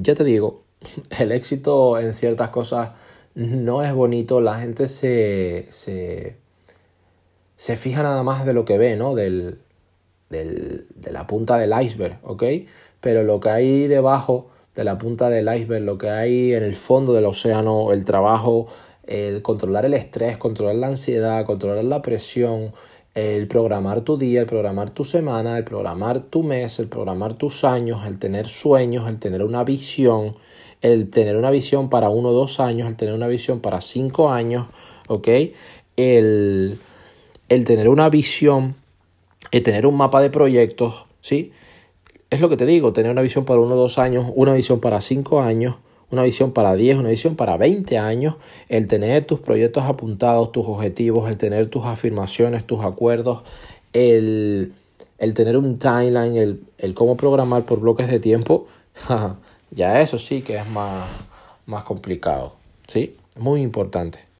ya te digo, el éxito en ciertas cosas no es bonito, la gente se, se, se fija nada más de lo que ve, ¿no? Del, del, de la punta del iceberg, ¿ok? Pero lo que hay debajo de la punta del iceberg, lo que hay en el fondo del océano, el trabajo, el controlar el estrés, controlar la ansiedad, controlar la presión, el programar tu día, el programar tu semana, el programar tu mes, el programar tus años, el tener sueños, el tener una visión, el tener una visión para uno o dos años, el tener una visión para cinco años, ¿ok? El, el tener una visión, el tener un mapa de proyectos, ¿sí? Es lo que te digo, tener una visión para uno o dos años, una visión para cinco años, una visión para 10, una visión para 20 años, el tener tus proyectos apuntados, tus objetivos, el tener tus afirmaciones, tus acuerdos, el, el tener un timeline, el, el, cómo programar por bloques de tiempo, ya eso sí que es más, más complicado, ¿sí? Muy importante.